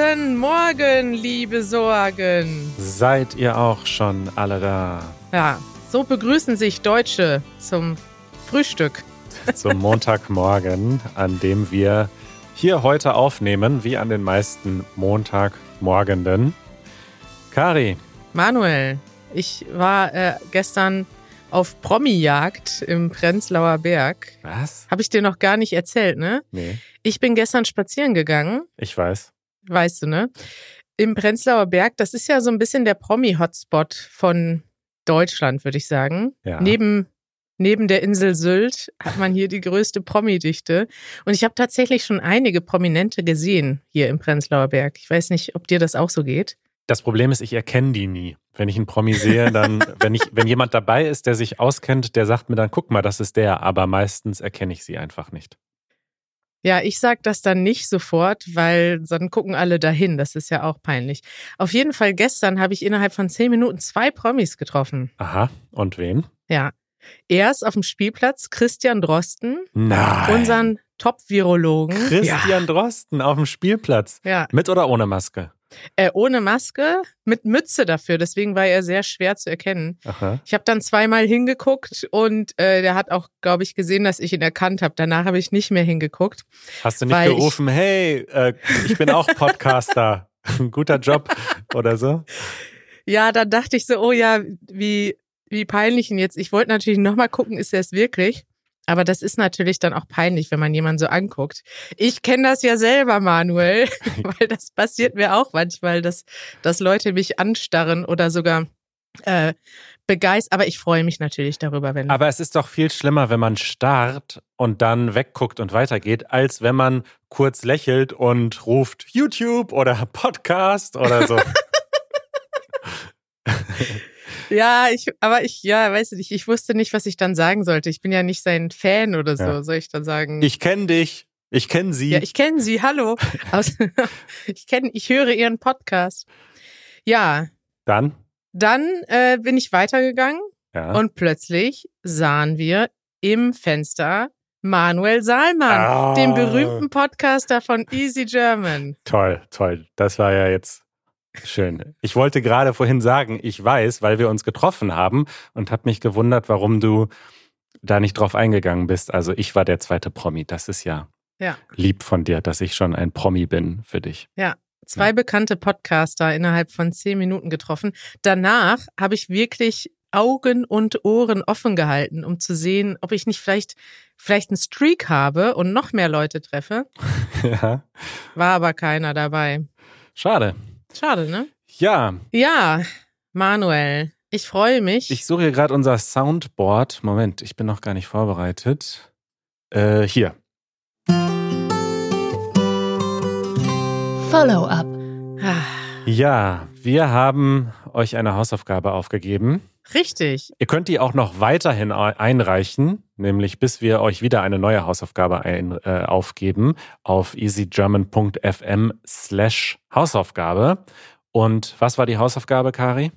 Guten Morgen, liebe Sorgen. Seid ihr auch schon alle da? Ja, so begrüßen sich Deutsche zum Frühstück. Zum Montagmorgen, an dem wir hier heute aufnehmen, wie an den meisten Montagmorgenden. Kari. Manuel, ich war äh, gestern auf Promi-Jagd im Prenzlauer Berg. Was? Habe ich dir noch gar nicht erzählt, ne? Nee, Ich bin gestern spazieren gegangen, ich weiß. Weißt du, ne? Im Prenzlauer Berg, das ist ja so ein bisschen der Promi-Hotspot von Deutschland, würde ich sagen. Ja. Neben, neben der Insel Sylt hat man hier die größte Promi-Dichte. Und ich habe tatsächlich schon einige Prominente gesehen hier im Prenzlauer Berg. Ich weiß nicht, ob dir das auch so geht. Das Problem ist, ich erkenne die nie. Wenn ich einen Promi sehe, dann, wenn ich, wenn jemand dabei ist, der sich auskennt, der sagt mir dann, guck mal, das ist der, aber meistens erkenne ich sie einfach nicht. Ja, ich sag das dann nicht sofort, weil dann gucken alle dahin. Das ist ja auch peinlich. Auf jeden Fall gestern habe ich innerhalb von zehn Minuten zwei Promis getroffen. Aha, und wen? Ja. Erst auf dem Spielplatz Christian Drosten, Nein. unseren Top-Virologen. Christian Drosten auf dem Spielplatz. Ja, Mit oder ohne Maske? Äh, ohne Maske, mit Mütze dafür. Deswegen war er sehr schwer zu erkennen. Aha. Ich habe dann zweimal hingeguckt und äh, der hat auch, glaube ich, gesehen, dass ich ihn erkannt habe. Danach habe ich nicht mehr hingeguckt. Hast du nicht Weil ich- gerufen, hey, äh, ich bin auch Podcaster. Guter Job oder so? Ja, dann dachte ich so, oh ja, wie, wie peinlich ihn jetzt. Ich wollte natürlich nochmal gucken, ist er es wirklich? Aber das ist natürlich dann auch peinlich, wenn man jemanden so anguckt. Ich kenne das ja selber, Manuel, weil das passiert mir auch manchmal, dass, dass Leute mich anstarren oder sogar äh, begeistert. Aber ich freue mich natürlich darüber, wenn. Aber es ist doch viel schlimmer, wenn man starrt und dann wegguckt und weitergeht, als wenn man kurz lächelt und ruft YouTube oder Podcast oder so. ja, ich, aber ich, ja, weiß nicht, ich wusste nicht, was ich dann sagen sollte. Ich bin ja nicht sein Fan oder so. Ja. Soll ich dann sagen? ich kenne dich, ich kenne sie. Ja, ich kenne sie, hallo. Aus, ich kenne, ich höre ihren Podcast. Ja, dann? dann äh, bin ich weitergegangen Ja. und plötzlich sahen wir im Fenster Manuel Salman, Ah. den berühmten Podcaster von Easy German. Toll, toll. Das war ja jetzt schön. Ich wollte gerade vorhin sagen, ich weiß, weil wir uns getroffen haben und habe mich gewundert, warum du da nicht drauf eingegangen bist. Also ich war der zweite Promi. Das ist ja, Ja. lieb von dir, dass ich schon ein Promi bin für dich. Zwei Ja. bekannte Podcaster innerhalb von zehn Minuten getroffen. Danach habe ich wirklich Augen und Ohren offen gehalten, um zu sehen, ob ich nicht vielleicht, vielleicht einen Streak habe und noch mehr Leute treffe. ja. War aber keiner dabei. Schade. Schade, ne? Ja, Ja, Manuel, ich freue mich. ich suche hier gerade unser Soundboard. Moment, ich bin noch gar nicht vorbereitet. Äh, hier. Follow-up. Ah, Ja, wir haben euch eine Hausaufgabe aufgegeben. Richtig. Ihr könnt die auch noch weiterhin ei- einreichen, nämlich bis wir euch wieder eine neue Hausaufgabe ein, äh, aufgeben auf easygerman.fm slash Hausaufgabe. Und was war die Hausaufgabe, Kari?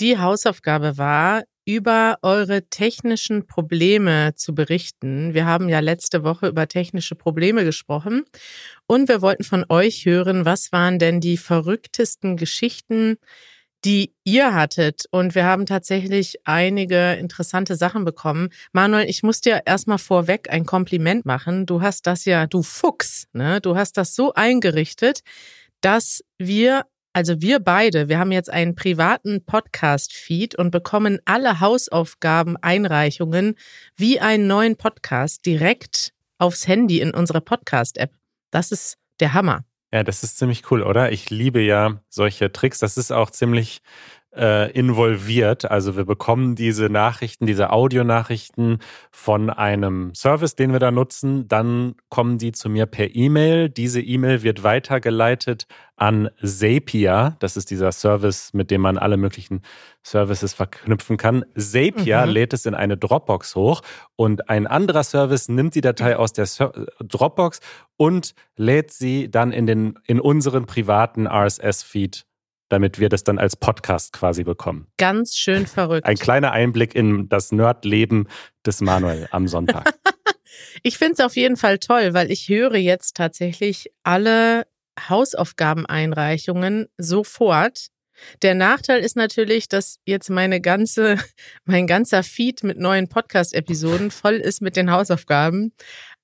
Die Hausaufgabe war, über eure technischen Probleme zu berichten. Wir haben ja letzte Woche über technische Probleme gesprochen und wir wollten von euch hören, was waren denn die verrücktesten Geschichten, die ihr hattet. Und wir haben tatsächlich einige interessante Sachen bekommen. Manuel, ich muss dir erstmal vorweg ein Kompliment machen. Du hast das ja, du Fuchs, ne? Du hast das so eingerichtet, dass wir also wir beide, wir haben jetzt einen privaten Podcast-Feed und bekommen alle Hausaufgaben, Einreichungen wie einen neuen Podcast direkt aufs Handy in unserer Podcast-App. Das ist der Hammer. Ja, das ist ziemlich cool, oder? Ich liebe ja solche Tricks. Das ist auch ziemlich äh, involviert. Also wir bekommen diese Nachrichten, diese Audionachrichten von einem Service, den wir da nutzen. Dann kommen die zu mir per E-Mail. Diese E-Mail wird weitergeleitet an Zapier. Das ist dieser Service, mit dem man alle möglichen Services verknüpfen kann. Zapier Mhm. lädt es in eine Dropbox hoch und ein anderer Service nimmt die Datei aus der Dropbox und lädt sie dann in, den, in unseren privaten RSS-Feed, damit wir das dann als Podcast quasi bekommen. Ganz schön verrückt. Ein kleiner Einblick in das Nerdleben des Manuel am Sonntag. Ich finde es auf jeden Fall toll, weil ich höre jetzt tatsächlich alle Hausaufgabeneinreichungen sofort. Der Nachteil ist natürlich, dass jetzt meine ganze, mein ganzer Feed mit neuen Podcast-Episoden voll ist mit den Hausaufgaben.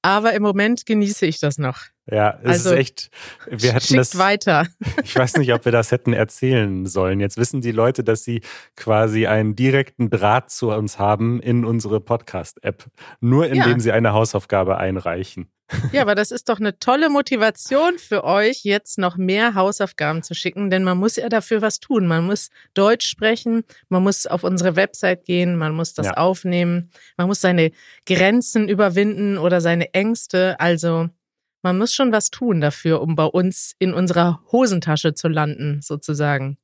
Aber im Moment genieße ich das noch. Ja, es also, ist echt. Wir hätten das weiter. Ich weiß nicht, ob wir das hätten erzählen sollen. Jetzt wissen die Leute, dass sie quasi einen direkten Draht zu uns haben in unsere Podcast-App, nur indem ja. sie eine Hausaufgabe einreichen. Ja, aber das ist doch eine tolle Motivation für euch, jetzt noch mehr Hausaufgaben zu schicken, denn man muss ja dafür was tun. Man muss Deutsch sprechen, man muss auf unsere Website gehen, man muss das ja. aufnehmen, man muss seine Grenzen überwinden oder seine Ängste. Also man muss schon was tun dafür, um bei uns in unserer Hosentasche zu landen, sozusagen.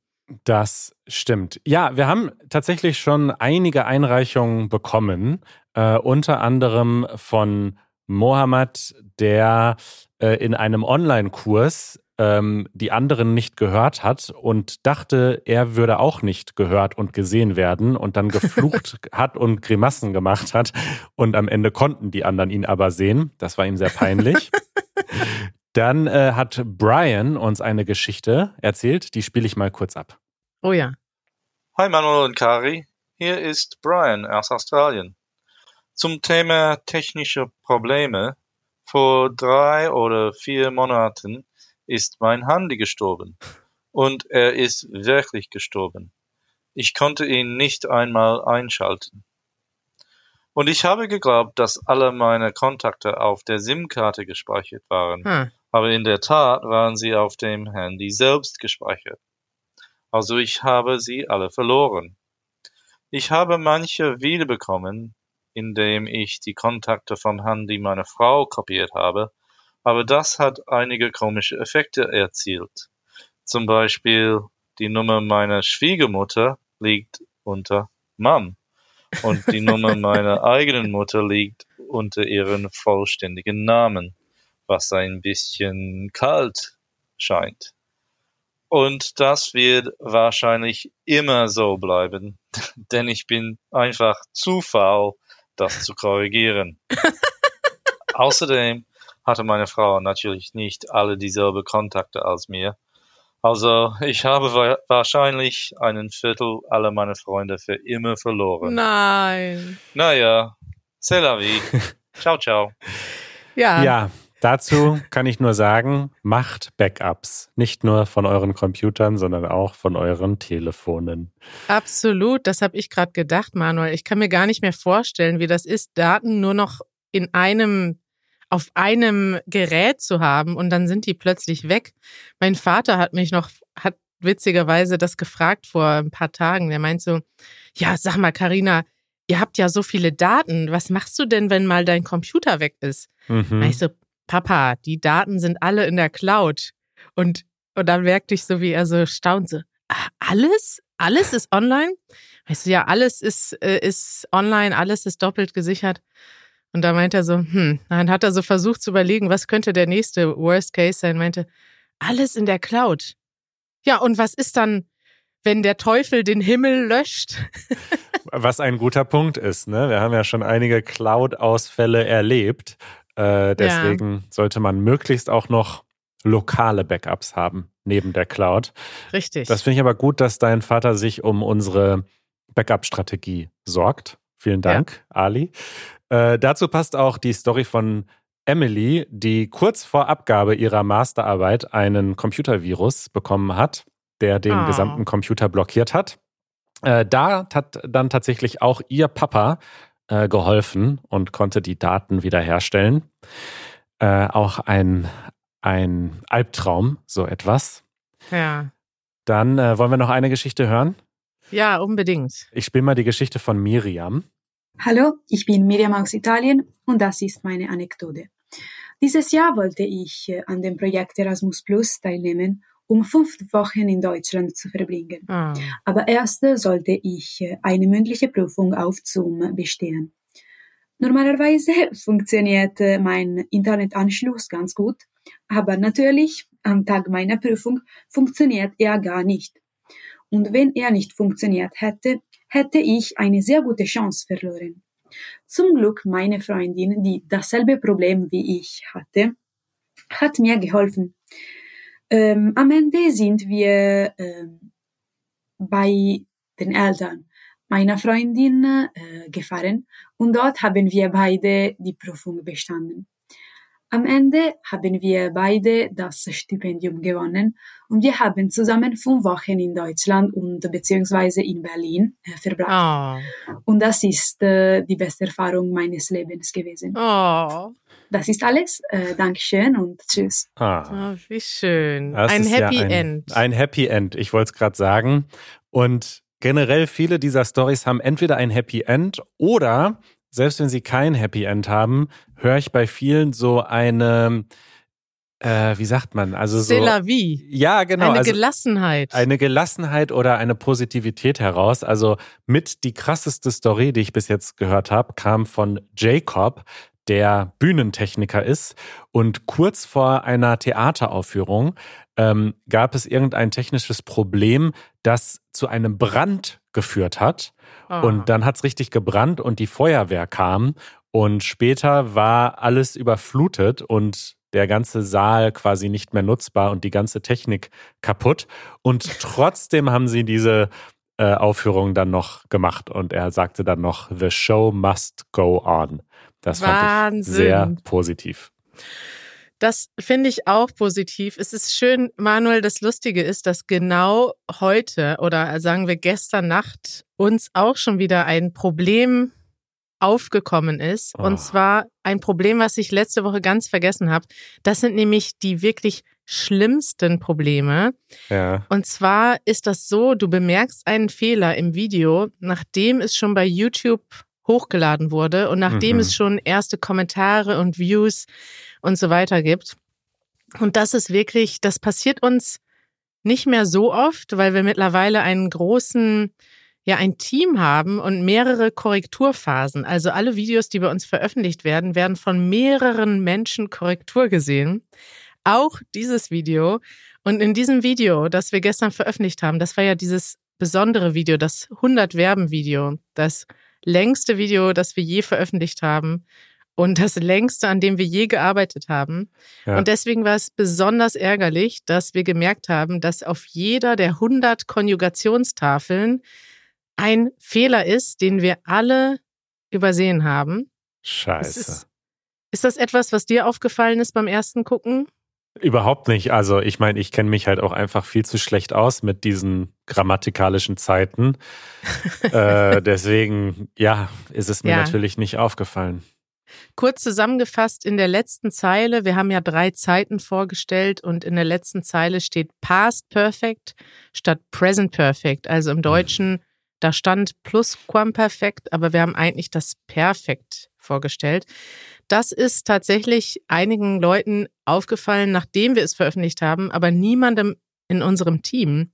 Das stimmt. Ja, wir haben tatsächlich schon einige Einreichungen bekommen, äh, unter anderem von Mohammed, der äh, in einem Online-Kurs ähm, die anderen nicht gehört hat und dachte, er würde auch nicht gehört und gesehen werden und dann geflucht hat und Grimassen gemacht hat und am Ende konnten die anderen ihn aber sehen. Das war ihm sehr peinlich. Dann äh, hat Brian uns eine Geschichte erzählt, die spiele ich mal kurz ab. Oh ja. Hi Manuel und Kari, hier ist Brian aus Australien. Zum Thema technische Probleme. Vor drei oder vier Monaten ist mein Handy gestorben. Und er ist wirklich gestorben. Ich konnte ihn nicht einmal einschalten. Und ich habe geglaubt, dass alle meine Kontakte auf der SIM-Karte gespeichert waren. Hm. Aber in der Tat waren sie auf dem Handy selbst gespeichert. Also ich habe sie alle verloren. Ich habe manche wiederbekommen, indem ich die Kontakte vom Handy meiner Frau kopiert habe, aber das hat einige komische Effekte erzielt. Zum Beispiel die Nummer meiner Schwiegermutter liegt unter Mom und die Nummer meiner eigenen Mutter liegt unter ihren vollständigen Namen, was ein bisschen kalt scheint. Und das wird wahrscheinlich immer so bleiben, denn ich bin einfach zu faul, das zu korrigieren. Außerdem hatte meine Frau natürlich nicht alle dieselbe Kontakte als mir. Also ich habe wahrscheinlich einen Viertel aller meiner Freunde für immer verloren. Nein. Naja, c'est la vie. ciao, ciao. Ja. Ja, dazu kann ich nur sagen, macht Backups. Nicht nur von euren Computern, sondern auch von euren Telefonen. Absolut, das habe ich gerade gedacht, Manuel. Ich kann mir gar nicht mehr vorstellen, wie das ist, Daten nur noch in einem auf einem Gerät zu haben und dann sind die plötzlich weg. Mein Vater hat mich noch, hat witzigerweise das gefragt vor ein paar Tagen. Der meint so, ja, sag mal, Karina, ihr habt ja so viele Daten. Was machst du denn, wenn mal dein Computer weg ist? Mhm. Ich so, Papa, die Daten sind alle in der Cloud. Und, und dann merkte ich so, wie er so staunt, so, ah, alles? Alles ist online? Weißt du, ja, alles ist, äh, ist online, alles ist doppelt gesichert. Und da meint er so, hm, dann hat er so versucht zu überlegen, was könnte der nächste Worst Case sein, meinte, alles in der Cloud. Ja, und was ist dann, wenn der Teufel den Himmel löscht? was ein guter Punkt ist, ne? Wir haben ja schon einige Cloud-Ausfälle erlebt. Äh, deswegen ja. sollte man möglichst auch noch lokale Backups haben neben der Cloud. Richtig. Das finde ich aber gut, dass dein Vater sich um unsere Backup-Strategie sorgt. Vielen Dank, ja. Ali. Äh, dazu passt auch die Story von Emily, die kurz vor Abgabe ihrer Masterarbeit einen Computervirus bekommen hat, der den oh. gesamten Computer blockiert hat. Äh, da hat dann tatsächlich auch ihr Papa äh, geholfen und konnte die Daten wiederherstellen. Äh, auch ein, ein Albtraum, so etwas. Ja. Dann äh, wollen wir noch eine Geschichte hören. Ja, unbedingt. Ich spiele mal die Geschichte von Miriam. Hallo, ich bin Miriam aus Italien und das ist meine Anekdote. Dieses Jahr wollte ich äh, an dem Projekt Erasmus Plus teilnehmen, um fünf Wochen in Deutschland zu verbringen. Oh. Aber erst sollte ich äh, eine mündliche Prüfung auf Zoom bestehen. Normalerweise funktioniert äh, mein Internetanschluss ganz gut, aber natürlich am Tag meiner Prüfung funktioniert er gar nicht. Und wenn er nicht funktioniert hätte, hätte ich eine sehr gute Chance verloren. Zum Glück meine Freundin, die dasselbe Problem wie ich hatte, hat mir geholfen. Ähm, am Ende sind wir ähm, bei den Eltern meiner Freundin äh, gefahren und dort haben wir beide die Prüfung bestanden. Am Ende haben wir beide das Stipendium gewonnen und wir haben zusammen fünf Wochen in Deutschland und beziehungsweise in Berlin äh, verbracht. Oh. Und das ist äh, die beste Erfahrung meines Lebens gewesen. Oh. Das ist alles. Äh, Dankeschön und tschüss. Ah. oh, wie schön. Das ein ist ja Happy ein, End. Ein Happy End, ich wollte es gerade sagen. Und generell viele dieser Stories haben entweder ein Happy End oder, selbst wenn sie kein Happy End haben, höre ich bei vielen so eine, äh, wie sagt man, also so. C'est la vie. Ja, genau. Eine also Gelassenheit. eine Gelassenheit oder eine Positivität heraus. Also mit die krasseste Story, die ich bis jetzt gehört habe, kam von Jacob, der Bühnentechniker ist. Und kurz vor einer Theateraufführung ähm, gab es irgendein technisches Problem, das zu einem Brand geführt hat. Oh. Und dann hat es richtig gebrannt und die Feuerwehr kam. Und später war alles überflutet und der ganze Saal quasi nicht mehr nutzbar und die ganze Technik kaputt. Und trotzdem haben sie diese äh, Aufführung dann noch gemacht. Und er sagte dann noch, The show must go on. Das fand ich Wahnsinn. sehr positiv. Das finde ich auch positiv. Es ist schön, Manuel, das Lustige ist, dass genau heute oder sagen wir gestern Nacht uns auch schon wieder ein Problem aufgekommen ist. Oh. Und zwar ein Problem, was ich letzte Woche ganz vergessen habe. Das sind nämlich die wirklich schlimmsten Probleme. Ja. Und zwar ist das so, du bemerkst einen Fehler im Video, nachdem es schon bei YouTube hochgeladen wurde und nachdem Mhm. es schon erste Kommentare und Views und so weiter gibt. Und das ist wirklich, das passiert uns nicht mehr so oft, weil wir mittlerweile einen großen, ja, ein Team haben und mehrere Korrekturphasen. Also alle Videos, die bei uns veröffentlicht werden, werden von mehreren Menschen Korrektur gesehen. Auch dieses Video. Und in diesem Video, das wir gestern veröffentlicht haben, das war ja dieses besondere Video, das 100 Verben Video, das längste Video, das wir je veröffentlicht haben und das längste, an dem wir je gearbeitet haben. Ja. Und deswegen war es besonders ärgerlich, dass wir gemerkt haben, dass auf jeder der 100 Konjugationstafeln ein Fehler ist, den wir alle übersehen haben. Scheiße. Ist, ist das etwas, was dir aufgefallen ist beim ersten Gucken? Überhaupt nicht. Also ich meine, ich kenne mich halt auch einfach viel zu schlecht aus mit diesen grammatikalischen Zeiten. äh, deswegen, ja, ist es mir Ja. natürlich nicht aufgefallen. Kurz zusammengefasst in der letzten Zeile, wir haben ja drei Zeiten vorgestellt und in der letzten Zeile steht Past Perfect statt Present Perfect. Also im Deutschen, da stand Plusquamperfekt, aber wir haben eigentlich das Perfekt vorgestellt. Das ist tatsächlich einigen Leuten aufgefallen, nachdem wir es veröffentlicht haben, aber niemandem in unserem Team.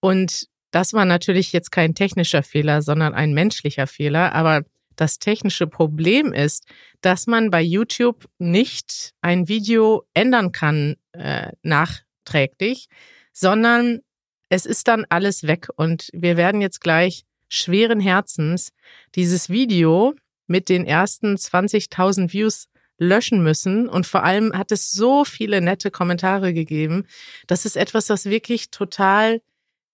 Und das war natürlich jetzt kein technischer Fehler, sondern ein menschlicher Fehler. Aber das technische Problem ist, dass man bei YouTube nicht ein Video ändern kann äh, nachträglich, sondern es ist dann alles weg. Und wir werden jetzt gleich schweren Herzens dieses Video mit den ersten 20.000 Views löschen müssen. Und vor allem hat es so viele nette Kommentare gegeben. Das ist etwas, was wirklich total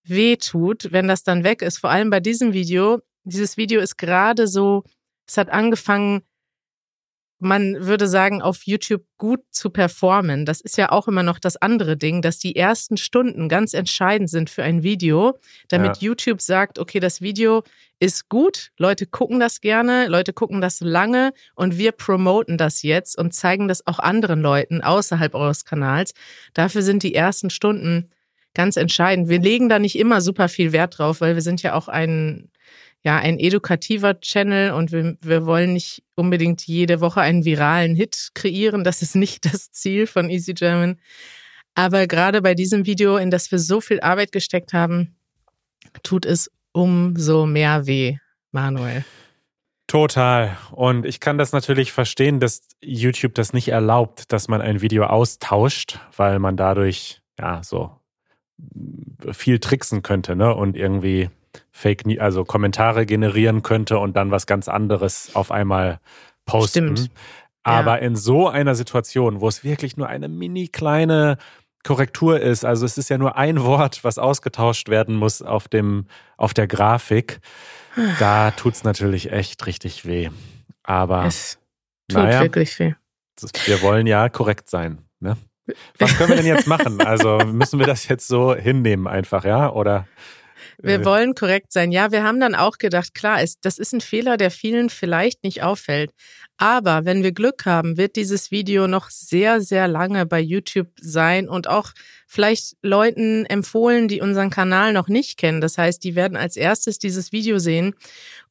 weh tut, wenn das dann weg ist. Vor allem bei diesem Video. Dieses Video ist gerade so, es hat angefangen, man würde sagen, auf YouTube gut zu performen. Das ist ja auch immer noch das andere Ding, dass die ersten Stunden ganz entscheidend sind für ein Video, damit Ja. YouTube sagt, okay, das Video ist gut, Leute gucken das gerne, Leute gucken das lange und wir promoten das jetzt und zeigen das auch anderen Leuten außerhalb eures Kanals. Dafür sind die ersten Stunden ganz entscheidend. Wir legen da nicht immer super viel Wert drauf, weil wir sind ja auch ein ja, ein edukativer Channel und wir, wir wollen nicht unbedingt jede Woche einen viralen Hit kreieren. Das ist nicht das Ziel von Easy German. Aber gerade bei diesem Video, in das wir so viel Arbeit gesteckt haben, tut es umso mehr weh, Manuel. Total. Und ich kann das natürlich verstehen, dass YouTube das nicht erlaubt, dass man ein Video austauscht, weil man dadurch ja so viel tricksen könnte, ne? Und irgendwie Fake, also Kommentare generieren könnte und dann was ganz anderes auf einmal posten. Stimmt. Aber in so einer Situation, wo es wirklich nur eine mini kleine Korrektur ist. Also es ist ja nur ein Wort, was ausgetauscht werden muss auf dem, auf der Grafik. Da tut es natürlich echt richtig weh. Aber es tut naja, wirklich weh. Wir wollen ja korrekt sein. Ne? Was können wir denn jetzt machen? Also müssen wir das jetzt so hinnehmen einfach, ja? Oder wir äh, wollen korrekt sein. Ja, wir haben dann auch gedacht, klar, ist, das ist ein Fehler, der vielen vielleicht nicht auffällt. Aber wenn wir Glück haben, wird dieses Video noch sehr, sehr lange bei YouTube sein und auch vielleicht Leuten empfohlen, die unseren Kanal noch nicht kennen. Das heißt, die werden als erstes dieses Video sehen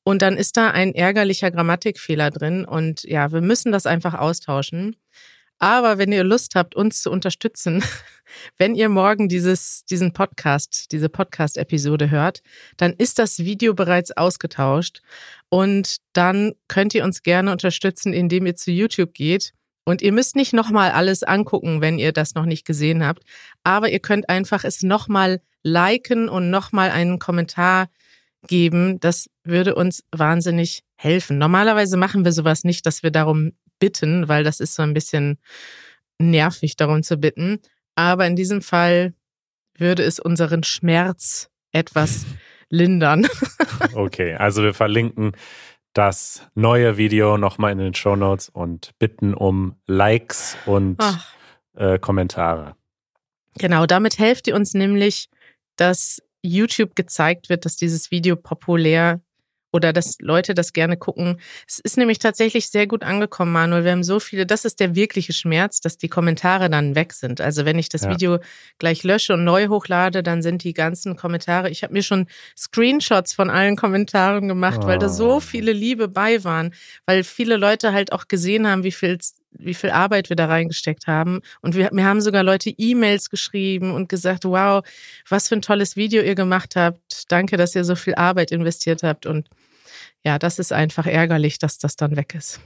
und dann ist da ein ärgerlicher Grammatikfehler drin. Und ja, wir müssen das einfach austauschen. Aber wenn ihr Lust habt, uns zu unterstützen, wenn ihr morgen dieses, diesen Podcast, diese Podcast-Episode hört, dann ist das Video bereits ausgetauscht. Und dann könnt ihr uns gerne unterstützen, indem ihr zu YouTube geht. Und ihr müsst nicht nochmal alles angucken, wenn ihr das noch nicht gesehen habt. Aber ihr könnt einfach es nochmal liken und nochmal einen Kommentar geben. Das würde uns wahnsinnig helfen. Normalerweise machen wir sowas nicht, dass wir darum bitten, weil das ist so ein bisschen nervig, darum zu bitten. Aber in diesem Fall würde es unseren Schmerz etwas lindern. okay, also wir verlinken das neue Video nochmal in den Show Notes und bitten um Likes und äh, Kommentare. Genau, damit helft ihr uns nämlich, dass YouTube gezeigt wird, dass dieses Video populär oder dass Leute das gerne gucken. Es ist nämlich tatsächlich sehr gut angekommen, Manuel. Wir haben so viele, das ist der wirkliche Schmerz, dass die Kommentare dann weg sind. Also wenn ich das ja. Video gleich lösche und neu hochlade, dann sind die ganzen Kommentare. Ich habe mir schon Screenshots von allen Kommentaren gemacht, oh. weil da so oh. viele Liebe bei waren, weil viele Leute halt auch gesehen haben, wie viel wie viel Arbeit wir da reingesteckt haben. Und wir, mir haben sogar Leute E-Mails geschrieben und gesagt, wow, was für ein tolles Video ihr gemacht habt. Danke, dass ihr so viel Arbeit investiert habt. Und ja, das ist einfach ärgerlich, dass das dann weg ist.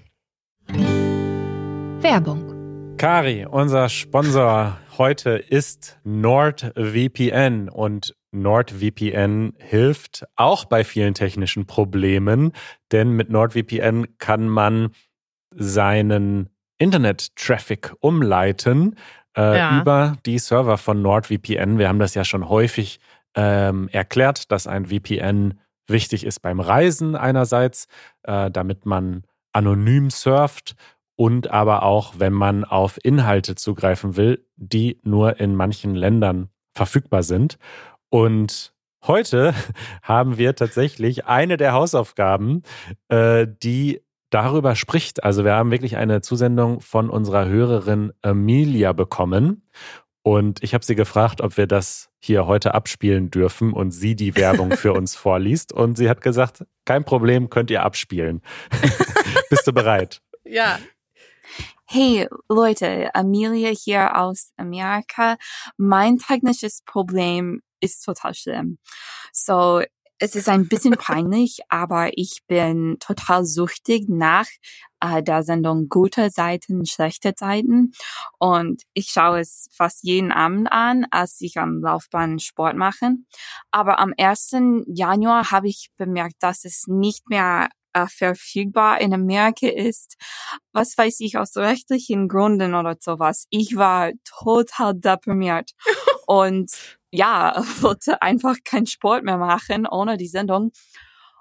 Werbung. Kari, unser Sponsor heute ist NordVPN und NordVPN hilft auch bei vielen technischen Problemen, denn mit NordVPN kann man seinen Internet-Traffic umleiten äh, ja. über die Server von NordVPN. Wir haben das ja schon häufig ähm, erklärt, dass ein VPN wichtig ist beim Reisen einerseits, äh, damit man anonym surft und aber auch, wenn man auf Inhalte zugreifen will, die nur in manchen Ländern verfügbar sind. Und heute haben wir tatsächlich eine der Hausaufgaben, äh, die darüber spricht. Also wir haben wirklich eine Zusendung von unserer Hörerin Emilia bekommen. Und ich habe sie gefragt, ob wir das hier heute abspielen dürfen und sie die Werbung für uns vorliest. Und sie hat gesagt, kein Problem, könnt ihr abspielen. Bist du bereit? Ja. Hey Leute, Amelia hier aus Amerika. Mein technisches Problem ist total schlimm. So, es ist ein bisschen peinlich, aber ich bin total süchtig nach äh, der Sendung gute Seiten, schlechte Seiten. Und ich schaue es fast jeden Abend an, als ich am Laufbahn Sport mache. Aber am 1. Januar habe ich bemerkt, dass es nicht mehr äh, verfügbar in Amerika ist. Was weiß ich aus rechtlichen Gründen oder sowas. Ich war total deprimiert. Und ja, wollte einfach keinen Sport mehr machen ohne die Sendung.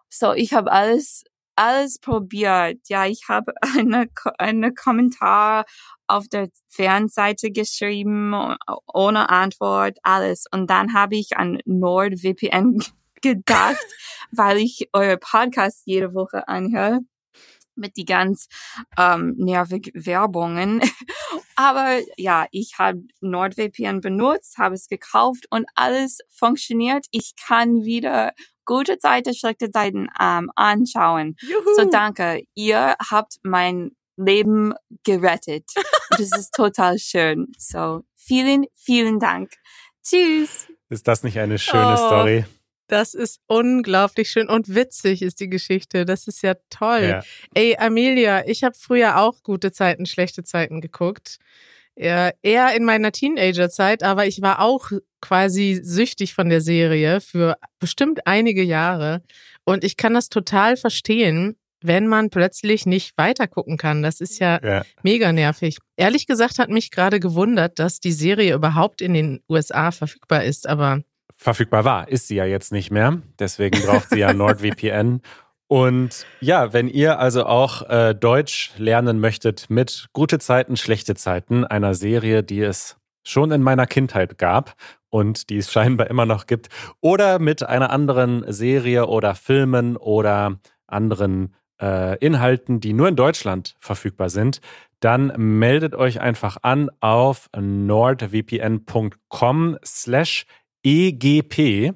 So, ich habe alles alles probiert. Ja, ich habe eine eine Kommentar auf der Fernseite geschrieben ohne Antwort, alles. Und dann habe ich an NordVPN gedacht, weil ich euer Podcast jede Woche anhöre mit die ganz ähm, nervig Werbungen. Aber ja, ich habe NordVPN benutzt, habe es gekauft und alles funktioniert. Ich kann wieder gute Seiten, schlechte Seiten ähm, anschauen. Juhu. So danke, ihr habt mein Leben gerettet. das ist total schön. So vielen, vielen Dank. Tschüss. Ist das nicht eine schöne oh. Story? Das ist unglaublich schön und witzig ist die Geschichte. Das ist ja toll. Ja. Ey, Amelia, ich habe früher auch gute Zeiten, schlechte Zeiten geguckt. Eher in meiner Teenagerzeit, aber ich war auch quasi süchtig von der Serie für bestimmt einige Jahre. Und ich kann das total verstehen, wenn man plötzlich nicht weiter gucken kann. Das ist ja, Ja. mega nervig. Ehrlich gesagt hat mich gerade gewundert, dass die Serie überhaupt in den USA verfügbar ist, aber verfügbar war. Ist sie ja jetzt nicht mehr. Deswegen braucht sie ja NordVPN. Und ja, wenn ihr also auch äh, Deutsch lernen möchtet mit gute Zeiten, schlechte Zeiten, einer Serie, die es schon in meiner Kindheit gab und die es scheinbar immer noch gibt, oder mit einer anderen Serie oder Filmen oder anderen äh, Inhalten, die nur in Deutschland verfügbar sind, dann meldet euch einfach an auf nordvpn.com slash EGP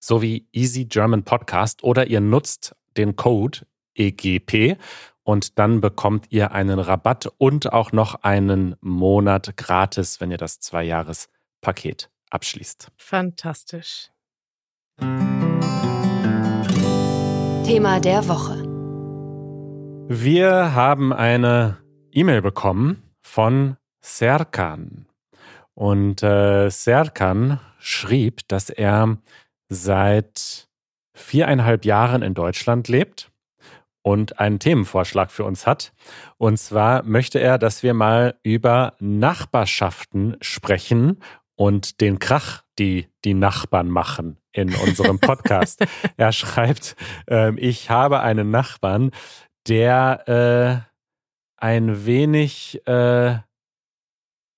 sowie Easy German Podcast oder ihr nutzt den Code EGP und dann bekommt ihr einen Rabatt und auch noch einen Monat gratis, wenn ihr das Zwei-Jahres-Paket abschließt. fantastisch. Thema der Woche. Wir haben eine E-Mail bekommen von Serkan. Und äh, Serkan schrieb, dass er seit viereinhalb Jahren in Deutschland lebt und einen Themenvorschlag für uns hat. Und zwar möchte er, dass wir mal über Nachbarschaften sprechen und den Krach, die die Nachbarn machen in unserem Podcast. er schreibt, ähm, ich habe einen Nachbarn, der äh, ein wenig, äh,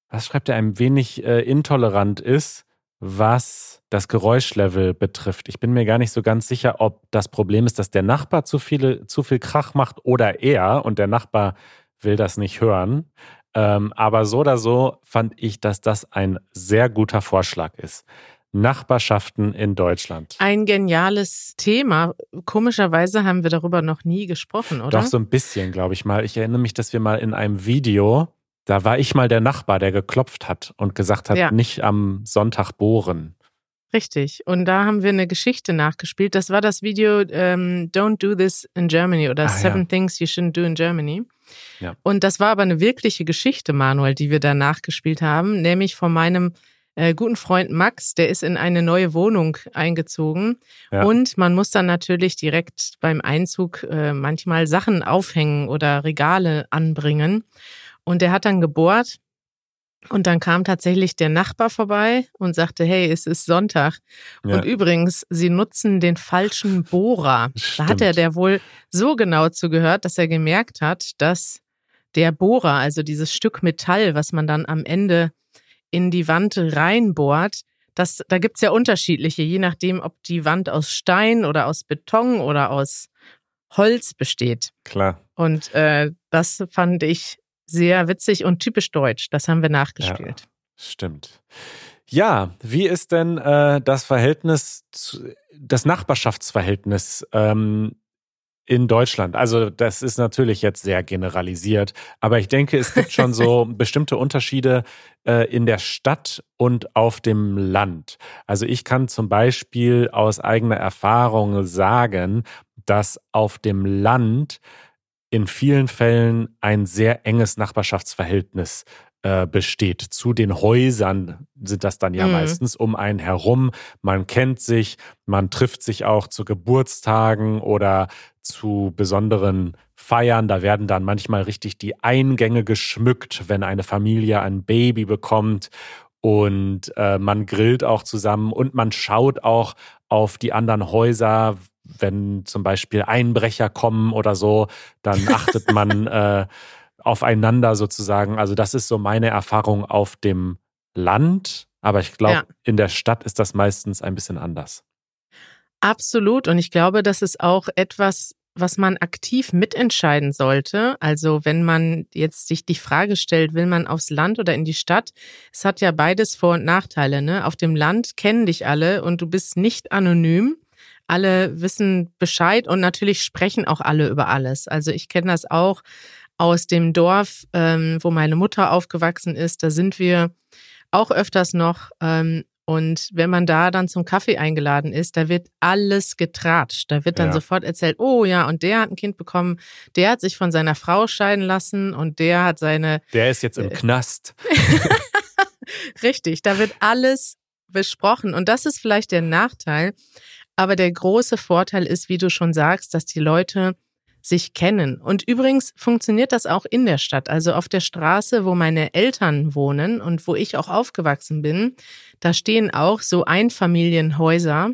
was schreibt er, ein wenig äh, intolerant ist, was das Geräuschlevel betrifft. Ich bin mir gar nicht so ganz sicher, ob das Problem ist, dass der Nachbar zu, viele, zu viel Krach macht oder er und der Nachbar will das nicht hören. Ähm, aber so oder so fand ich, dass das ein sehr guter Vorschlag ist. Nachbarschaften in Deutschland. Ein geniales Thema. Komischerweise haben wir darüber noch nie gesprochen, oder? Doch so ein bisschen, glaube ich mal. Ich erinnere mich, dass wir mal in einem Video, da war ich mal der Nachbar, der geklopft hat und gesagt hat, Ja. nicht am Sonntag bohren. Richtig. Und da haben wir eine Geschichte nachgespielt. Das war das Video ähm, Don't Do This in Germany oder Ah, Seven ja. Things You Shouldn't Do in Germany. Ja. Und das war aber eine wirkliche Geschichte, Manuel, die wir da nachgespielt haben, nämlich von meinem äh, guten Freund Max, der ist in eine neue Wohnung eingezogen. Ja. Und man muss dann natürlich direkt beim Einzug äh, manchmal Sachen aufhängen oder Regale anbringen. Und der hat dann gebohrt. Und dann kam tatsächlich der Nachbar vorbei und sagte, hey, es ist Sonntag. Ja. Und übrigens, Sie nutzen den falschen Bohrer. Da hat er Stimmt. der wohl so genau zugehört, dass er gemerkt hat, dass der Bohrer, also dieses Stück Metall, was man dann am Ende in die Wand reinbohrt, das, da gibt's ja unterschiedliche, je nachdem, ob die Wand aus Stein oder aus Beton oder aus Holz besteht. Klar. Und äh, das fand ich sehr witzig und typisch deutsch. Das haben wir nachgespielt. Stimmt. Ja, wie ist denn äh, das Verhältnis, zu, das Nachbarschaftsverhältnis ähm, in Deutschland? Also das ist natürlich jetzt sehr generalisiert, aber ich denke, es gibt schon so bestimmte Unterschiede äh, in der Stadt und auf dem Land. Also ich kann zum Beispiel aus eigener Erfahrung sagen, dass auf dem Land in vielen Fällen ein sehr enges Nachbarschaftsverhältnis äh, besteht. Zu den Häusern sind das dann ja Mhm. meistens um einen herum. Man kennt sich, man trifft sich auch zu Geburtstagen oder zu besonderen Feiern. Da werden dann manchmal richtig die Eingänge geschmückt, wenn eine Familie ein Baby bekommt. Und äh, man grillt auch zusammen und man schaut auch auf die anderen Häuser, wenn zum Beispiel Einbrecher kommen oder so, dann achtet man äh, aufeinander sozusagen. Also das ist so meine Erfahrung auf dem Land. Aber ich glaube, Ja. in der Stadt ist das meistens ein bisschen anders. Absolut. Und ich glaube, das ist auch etwas, was man aktiv mitentscheiden sollte. Also wenn man jetzt sich die Frage stellt, will man aufs Land oder in die Stadt? Es hat ja beides Vor- und Nachteile. Ne? Auf dem Land kennen dich alle und du bist nicht anonym. Alle wissen Bescheid und natürlich sprechen auch alle über alles. Also ich kenne das auch aus dem Dorf, ähm, wo meine Mutter aufgewachsen ist. Da sind wir auch öfters noch. Ähm, und wenn man da dann zum Kaffee eingeladen ist, da wird alles getratscht. Da wird dann Ja. sofort erzählt, oh ja, und der hat ein Kind bekommen, der hat sich von seiner Frau scheiden lassen und der hat seine, Der ist jetzt im Äh. Knast. richtig, da wird alles besprochen. Und das ist vielleicht der Nachteil. Aber der große Vorteil ist, wie du schon sagst, dass die Leute sich kennen. Und übrigens funktioniert das auch in der Stadt. Also auf der Straße, wo meine Eltern wohnen und wo ich auch aufgewachsen bin, da stehen auch so Einfamilienhäuser.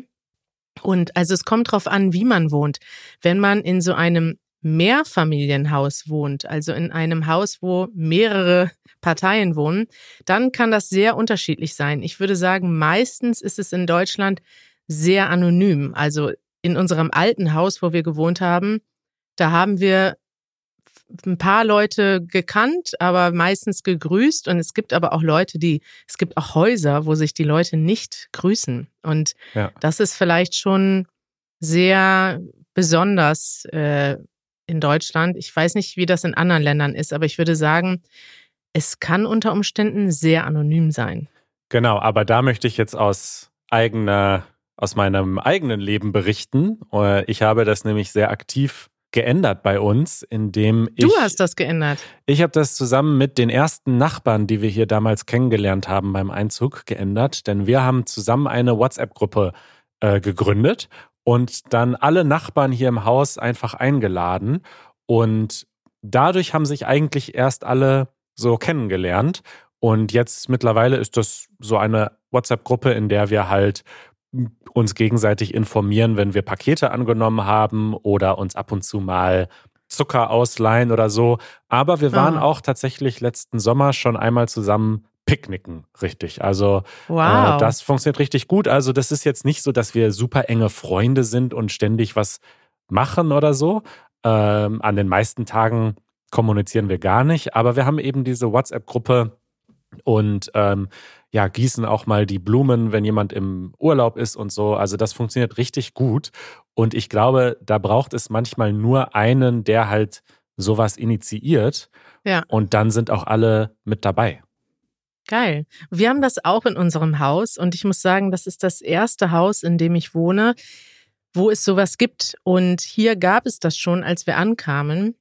Und also es kommt drauf an, wie man wohnt. Wenn man in so einem Mehrfamilienhaus wohnt, also in einem Haus, wo mehrere Parteien wohnen, dann kann das sehr unterschiedlich sein. Ich würde sagen, meistens ist es in Deutschland sehr anonym. Also in unserem alten Haus, wo wir gewohnt haben, da haben wir ein paar Leute gekannt, aber meistens gegrüßt. Und es gibt aber auch Leute, die, es gibt auch Häuser, wo sich die Leute nicht grüßen. Und ja. das ist vielleicht schon sehr besonders äh, in Deutschland. Ich weiß nicht, wie das in anderen Ländern ist, aber ich würde sagen, es kann unter Umständen sehr anonym sein. Genau, aber da möchte ich jetzt aus eigener, aus meinem eigenen Leben berichten. Äh, ich habe das nämlich sehr aktiv geändert bei uns, indem ich. Du hast das geändert. Ich habe das zusammen mit den ersten Nachbarn, die wir hier damals kennengelernt haben beim Einzug, geändert. Denn wir haben zusammen eine WhatsApp-Gruppe äh, gegründet und dann alle Nachbarn hier im Haus einfach eingeladen. Und dadurch haben sich eigentlich erst alle so kennengelernt. Und jetzt mittlerweile ist das so eine WhatsApp-Gruppe, in der wir halt uns gegenseitig informieren, wenn wir Pakete angenommen haben oder uns ab und zu mal Zucker ausleihen oder so. Aber wir waren ah. auch tatsächlich letzten Sommer schon einmal zusammen picknicken, richtig. Also äh, wow. äh, das funktioniert richtig gut. Also das ist jetzt nicht so, dass wir super enge Freunde sind und ständig was machen oder so. Ähm, an den meisten Tagen kommunizieren wir gar nicht, aber wir haben eben diese WhatsApp-Gruppe und ähm, ja, gießen auch mal die Blumen, wenn jemand im Urlaub ist und so. Also das funktioniert richtig gut. Und ich glaube, da braucht es manchmal nur einen, der halt sowas initiiert. Ja. Und dann sind auch alle mit dabei. Geil. Wir haben das auch in unserem Haus und ich muss sagen, das ist das erste Haus, in dem ich wohne, wo es sowas gibt. Und hier gab es das schon, als wir ankamen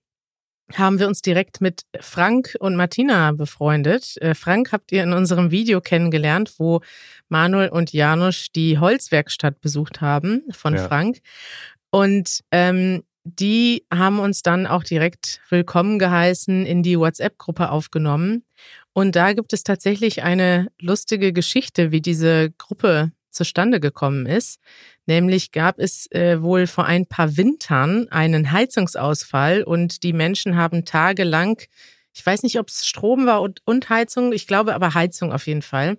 haben wir uns direkt mit Frank und Martina befreundet. Äh, Frank habt ihr in unserem Video kennengelernt, wo Manuel und Janusz die Holzwerkstatt besucht haben von ja. Frank. Und ähm, die haben uns dann auch direkt willkommen geheißen, in die WhatsApp-Gruppe aufgenommen. Und da gibt es tatsächlich eine lustige Geschichte, wie diese Gruppe zustande gekommen ist. Nämlich gab es äh, wohl vor ein paar Wintern einen Heizungsausfall und die Menschen haben tagelang, ich weiß nicht, ob es Strom war und, und Heizung, ich glaube aber Heizung auf jeden Fall.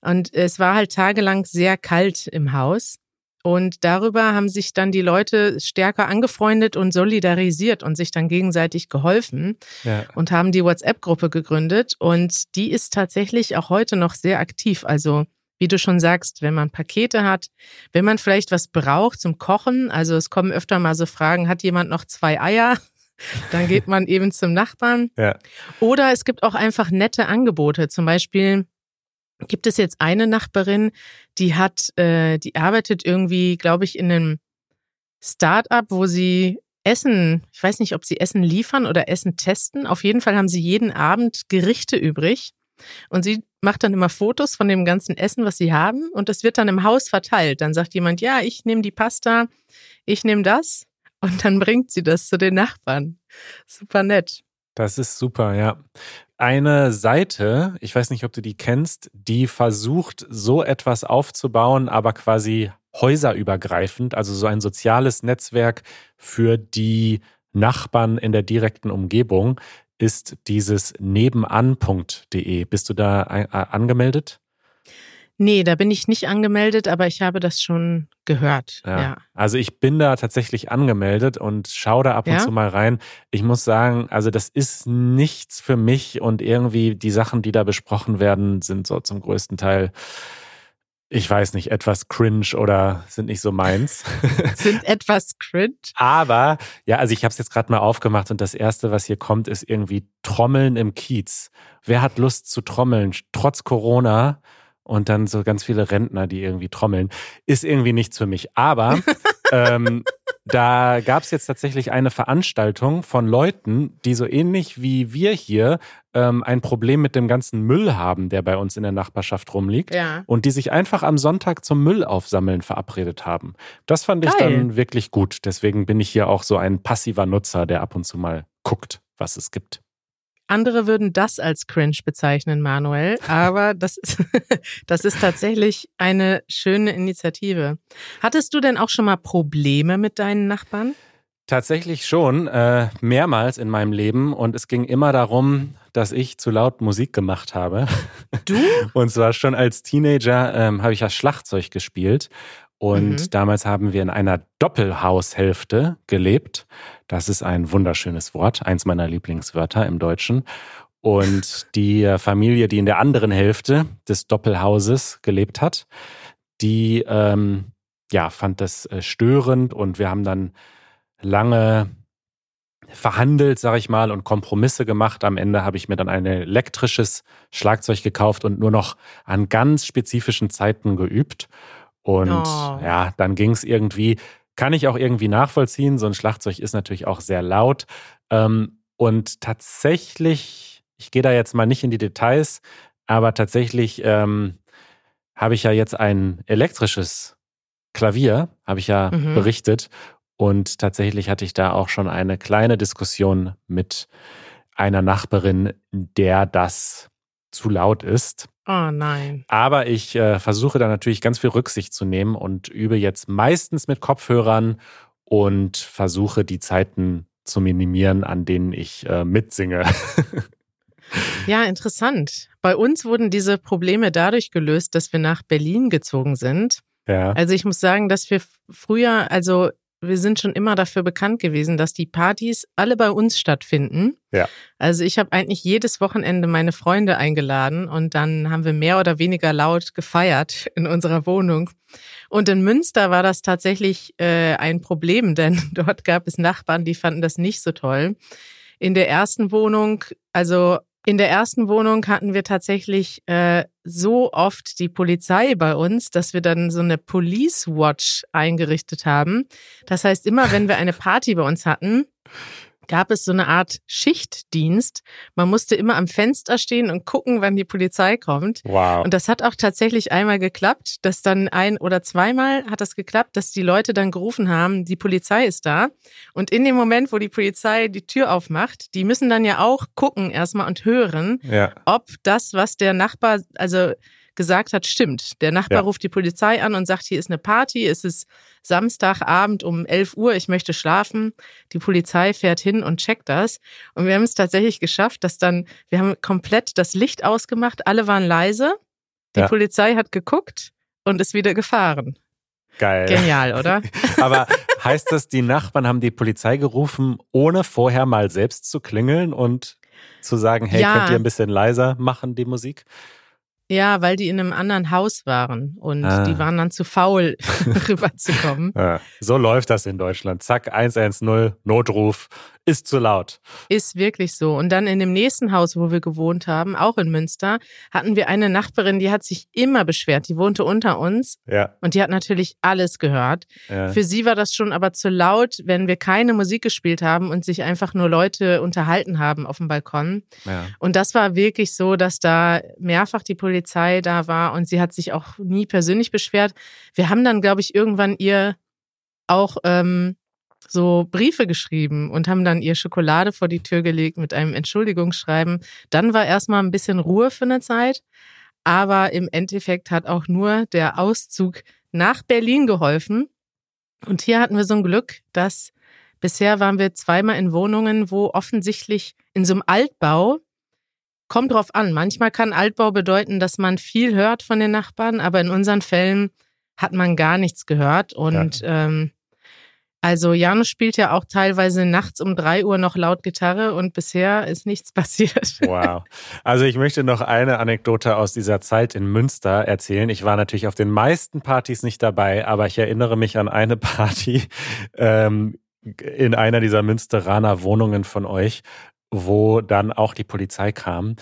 Und es war halt tagelang sehr kalt im Haus. Und darüber haben sich dann die Leute stärker angefreundet und solidarisiert und sich dann gegenseitig geholfen ja. und haben die WhatsApp-Gruppe gegründet. Und die ist tatsächlich auch heute noch sehr aktiv. Also wie du schon sagst, wenn man Pakete hat, wenn man vielleicht was braucht zum Kochen, also es kommen öfter mal so Fragen, hat jemand noch zwei Eier? Dann geht man eben zum Nachbarn. Ja. Oder es gibt auch einfach nette Angebote. Zum Beispiel gibt es jetzt eine Nachbarin, die hat, äh, die arbeitet irgendwie, glaube ich, in einem Start-up, wo sie Essen, ich weiß nicht, ob sie Essen liefern oder Essen testen. Auf jeden Fall haben sie jeden Abend Gerichte übrig. Und sie macht dann immer Fotos von dem ganzen Essen, was sie haben. Und das wird dann im Haus verteilt. Dann sagt jemand, ja, ich nehme die Pasta, ich nehme das. Und dann bringt sie das zu den Nachbarn. Super nett. Das ist super, ja. Eine Seite, ich weiß nicht, ob du die kennst, die versucht, so etwas aufzubauen, aber quasi häuserübergreifend, also so ein soziales Netzwerk für die Nachbarn in der direkten Umgebung, ist dieses nebenan.de. Bist du da angemeldet? Nee, da bin ich nicht angemeldet, aber ich habe das schon gehört. Ja. ja. Also ich bin da tatsächlich angemeldet und schaue da ab und ja? zu mal rein. Ich muss sagen, also das ist nichts für mich und irgendwie die Sachen, die da besprochen werden, sind so zum größten Teil ich weiß nicht, etwas cringe oder sind nicht so meins. sind etwas cringe? Aber ja, also ich habe es jetzt gerade mal aufgemacht und das erste, was hier kommt, ist irgendwie Trommeln im Kiez. Wer hat Lust zu trommeln trotz Corona? Und dann so ganz viele Rentner, die irgendwie trommeln, ist irgendwie nichts für mich. Aber ähm, da gab es jetzt tatsächlich eine Veranstaltung von Leuten, die so ähnlich wie wir hier ähm, ein Problem mit dem ganzen Müll haben, der bei uns in der Nachbarschaft rumliegt. Ja. Und die sich einfach am Sonntag zum Müll aufsammeln verabredet haben. Das fand ich Geil. dann wirklich gut. Deswegen bin ich hier auch so ein passiver Nutzer, der ab und zu mal guckt, was es gibt. Andere würden das als cringe bezeichnen, Manuel, aber das ist, das ist tatsächlich eine schöne Initiative. Hattest du denn auch schon mal Probleme mit deinen Nachbarn? Tatsächlich schon, äh, mehrmals in meinem Leben. Und es ging immer darum, dass ich zu laut Musik gemacht habe. Du? Und zwar schon als Teenager ähm, habe ich ja Schlagzeug gespielt. Und Mhm. damals haben wir in einer Doppelhaushälfte gelebt. Das ist ein wunderschönes Wort, eins meiner Lieblingswörter im Deutschen. Und die Familie, die in der anderen Hälfte des Doppelhauses gelebt hat, die ähm, ja, fand das äh, störend und wir haben dann lange verhandelt, sag ich mal, und Kompromisse gemacht. Am Ende habe ich mir dann ein elektrisches Schlagzeug gekauft und nur noch an ganz spezifischen Zeiten geübt. Und Oh. ja, dann ging es irgendwie, kann ich auch irgendwie nachvollziehen. So ein Schlagzeug ist natürlich auch sehr laut. Ähm, und tatsächlich, ich gehe da jetzt mal nicht in die Details, aber tatsächlich ähm, habe ich ja jetzt ein elektrisches Klavier, habe ich ja Mhm. berichtet. Und tatsächlich hatte ich da auch schon eine kleine Diskussion mit einer Nachbarin, der das zu laut ist. Oh nein. Aber ich äh, versuche da natürlich ganz viel Rücksicht zu nehmen und übe jetzt meistens mit Kopfhörern und versuche die Zeiten zu minimieren, an denen ich äh, mitsinge. Ja, interessant. Bei uns wurden diese Probleme dadurch gelöst, dass wir nach Berlin gezogen sind. ja. Also ich muss sagen, dass wir früher, also wir sind schon immer dafür bekannt gewesen, dass die Partys alle bei uns stattfinden. Ja. Also ich habe eigentlich jedes Wochenende meine Freunde eingeladen und dann haben wir mehr oder weniger laut gefeiert in unserer Wohnung. Und in Münster war das tatsächlich äh, ein Problem, denn dort gab es Nachbarn, die fanden das nicht so toll. In der ersten Wohnung, also in der ersten Wohnung hatten wir tatsächlich äh, so oft die Polizei bei uns, dass wir dann so eine Police Watch eingerichtet haben. Das heißt, immer wenn wir eine Party bei uns hatten, gab es so eine Art Schichtdienst. Man musste immer am Fenster stehen und gucken, wann die Polizei kommt. Wow. Und das hat auch tatsächlich einmal geklappt, dass dann ein oder zweimal hat das geklappt, dass die Leute dann gerufen haben, die Polizei ist da. Und in dem Moment, wo die Polizei die Tür aufmacht, die müssen dann ja auch gucken erstmal und hören, ja. ob das, was der Nachbar also gesagt hat, stimmt. Der Nachbar Ja. ruft die Polizei an und sagt, hier ist eine Party, es ist Samstagabend um 11 Uhr, ich möchte schlafen. Die Polizei fährt hin und checkt das. Und wir haben es tatsächlich geschafft, dass dann, wir haben komplett das Licht ausgemacht, alle waren leise. Die Ja. Polizei hat geguckt und ist wieder gefahren. Geil. Genial, oder? Aber heißt das, die Nachbarn haben die Polizei gerufen, ohne vorher mal selbst zu klingeln und zu sagen, hey, Ja. könnt ihr ein bisschen leiser machen, die Musik? Ja, weil die in einem anderen Haus waren und Ah. die waren dann zu faul, rüberzukommen. Ja, so läuft das in Deutschland. Zack, 110, Notruf, ist zu laut. Ist wirklich so. Und dann in dem nächsten Haus, wo wir gewohnt haben, auch in Münster, hatten wir eine Nachbarin, die hat sich immer beschwert. Die wohnte unter uns Ja, und die hat natürlich alles gehört. ja. Für sie war das schon aber zu laut, wenn wir keine Musik gespielt haben und sich einfach nur Leute unterhalten haben auf dem Balkon. ja. Und das war wirklich so, dass da mehrfach die Polizei da war und sie hat sich auch nie persönlich beschwert. Wir haben dann, glaube ich, irgendwann ihr auch ähm, so Briefe geschrieben und haben dann ihr Schokolade vor die Tür gelegt mit einem Entschuldigungsschreiben. Dann war erstmal ein bisschen Ruhe für eine Zeit. Aber im Endeffekt hat auch nur der Auszug nach Berlin geholfen. Und hier hatten wir so ein Glück, dass bisher waren wir zweimal in Wohnungen, wo offensichtlich in so einem Altbau kommt drauf an. Manchmal kann Altbau bedeuten, dass man viel hört von den Nachbarn, aber in unseren Fällen hat man gar nichts gehört. Und ähm, also Janus spielt ja auch teilweise nachts um drei Uhr noch laut Gitarre und bisher ist nichts passiert. Wow. Also ich möchte noch eine Anekdote aus dieser Zeit in Münster erzählen. Ich war natürlich auf den meisten Partys nicht dabei, aber ich erinnere mich an eine Party ähm, in einer dieser Münsteraner Wohnungen von euch, wo dann auch die Polizei kam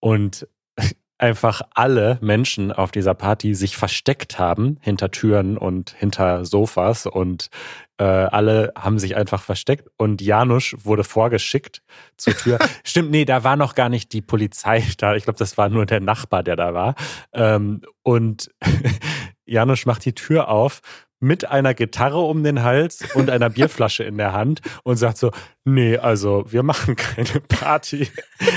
und einfach alle Menschen auf dieser Party sich versteckt haben hinter Türen und hinter Sofas und Äh, alle haben sich einfach versteckt und Janusz wurde vorgeschickt zur Tür. Stimmt, nee, da war noch gar nicht die Polizei da. Ich glaube, das war nur der Nachbar, der da war. Ähm, und Janusz macht die Tür auf mit einer Gitarre um den Hals und einer Bierflasche in der Hand und sagt so, nee, also wir machen keine Party.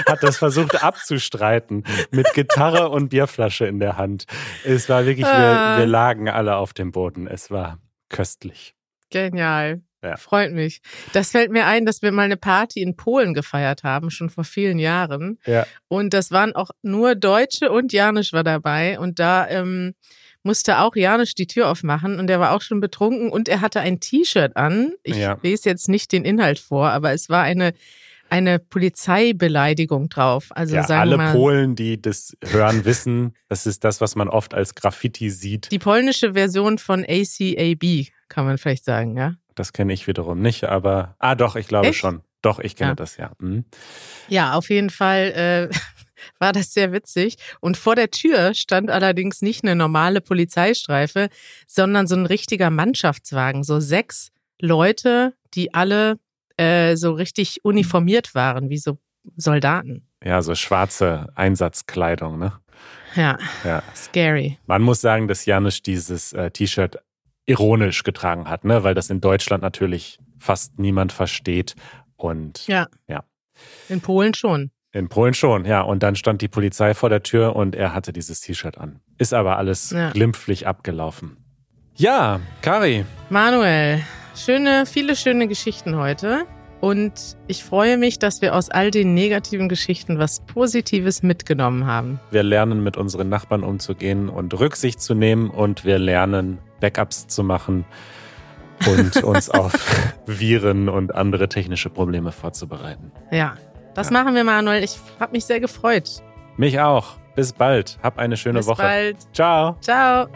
Hat das versucht abzustreiten mit Gitarre und Bierflasche in der Hand. Es war wirklich, wir, Ah. wir lagen alle auf dem Boden. Es war köstlich. Genial. Ja. Freut mich. Das fällt mir ein, dass wir mal eine Party in Polen gefeiert haben, schon vor vielen Jahren. Ja. Und das waren auch nur Deutsche und Janusz war dabei. Und da ähm, musste auch Janusz die Tür aufmachen und er war auch schon betrunken und er hatte ein T-Shirt an. Ich Ja. lese jetzt nicht den Inhalt vor, aber es war eine, eine Polizeibeleidigung drauf. Also ja, sagen alle mal. Polen, die das hören, wissen, das ist das, was man oft als Graffiti sieht. Die polnische Version von ACAB, kann man vielleicht sagen, ja? Das kenne ich wiederum nicht, aber ah doch, ich glaube Echt? schon. Doch, ich kenne Ja. das ja. Mhm. Ja, auf jeden Fall äh, war das sehr witzig. Und vor der Tür stand allerdings nicht eine normale Polizeistreife, sondern so ein richtiger Mannschaftswagen. So sechs Leute, die alle äh, so richtig uniformiert waren, wie so Soldaten. Ja, so schwarze Einsatzkleidung, ne? Ja, Ja. scary. Man muss sagen, dass Janusz dieses äh, T-Shirt ironisch getragen hat, ne? Weil das in Deutschland natürlich fast niemand versteht. Und Ja. Ja. In Polen schon. in Polen schon, ja. Und dann stand die Polizei vor der Tür und er hatte dieses T-Shirt an. Ist aber alles Ja. glimpflich abgelaufen. Ja, Kari, Manuel, schöne, viele schöne Geschichten heute. Und ich freue mich, dass wir aus all den negativen Geschichten was Positives mitgenommen haben. wir lernen mit unseren Nachbarn umzugehen und Rücksicht zu nehmen und wir lernen Backups zu machen und uns auf Viren und andere technische Probleme vorzubereiten. Ja, das Ja. machen wir, Manuel. Ich habe mich sehr gefreut. Mich auch. Bis bald. Hab eine schöne Bis Woche. bald. Ciao. Ciao.